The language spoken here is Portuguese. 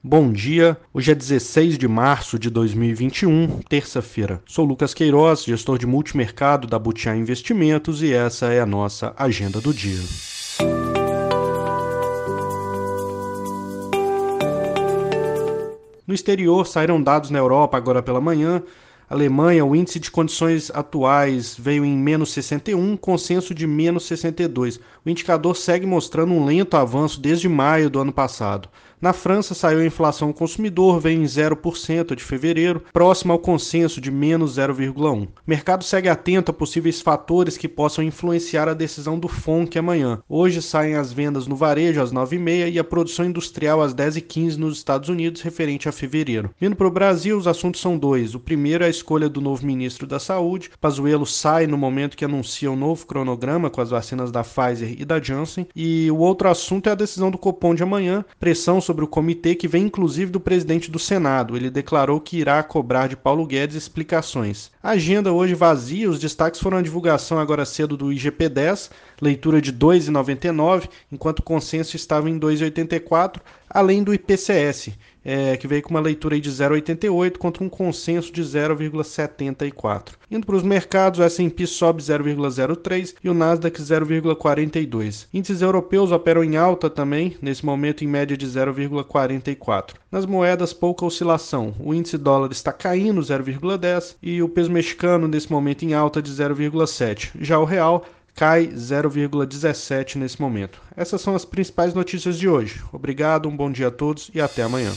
Bom dia, hoje é 16 de março de 2021, terça-feira. Sou Lucas Queiroz, gestor de multimercado da Butiá Investimentos e essa é a nossa agenda do dia. No exterior, saíram dados na Europa agora pela manhã Alemanha, o índice de condições atuais veio em menos 61, consenso de menos 62. O indicador segue mostrando um lento avanço desde maio do ano passado. Na França, saiu a inflação consumidor, veio em 0% de fevereiro, próximo ao consenso de menos 0,1. O mercado segue atento a possíveis fatores que possam influenciar a decisão do FONC amanhã. Hoje saem as vendas no varejo às 9h30 e a produção industrial às 10h15 nos Estados Unidos, referente a fevereiro. Vindo para o Brasil, os assuntos são dois. O primeiro é a escolha do novo ministro da Saúde. Pazuello sai no momento que anuncia o um novo cronograma com as vacinas da Pfizer e da Janssen. E o outro assunto é a decisão do Copom de amanhã, pressão sobre o comitê que vem inclusive do presidente do Senado. Ele declarou que irá cobrar de Paulo Guedes explicações. A agenda hoje vazia, os destaques foram a divulgação agora cedo do IGP-10, leitura de 2,99, enquanto o consenso estava em 2,84, além do IPCS, é, que veio com uma leitura de 0,88 contra um consenso de 0,74. Indo para os mercados, o S&P sobe 0,03 e o Nasdaq 0,42. Índices europeus operam em alta também, nesse momento em média de 0,44. Nas moedas, pouca oscilação. O índice dólar está caindo 0,10 e o peso mexicano nesse momento em alta de 0,7. Já o real cai 0,17 nesse momento. Essas são as principais notícias de hoje. Obrigado, um bom dia a todos e até amanhã.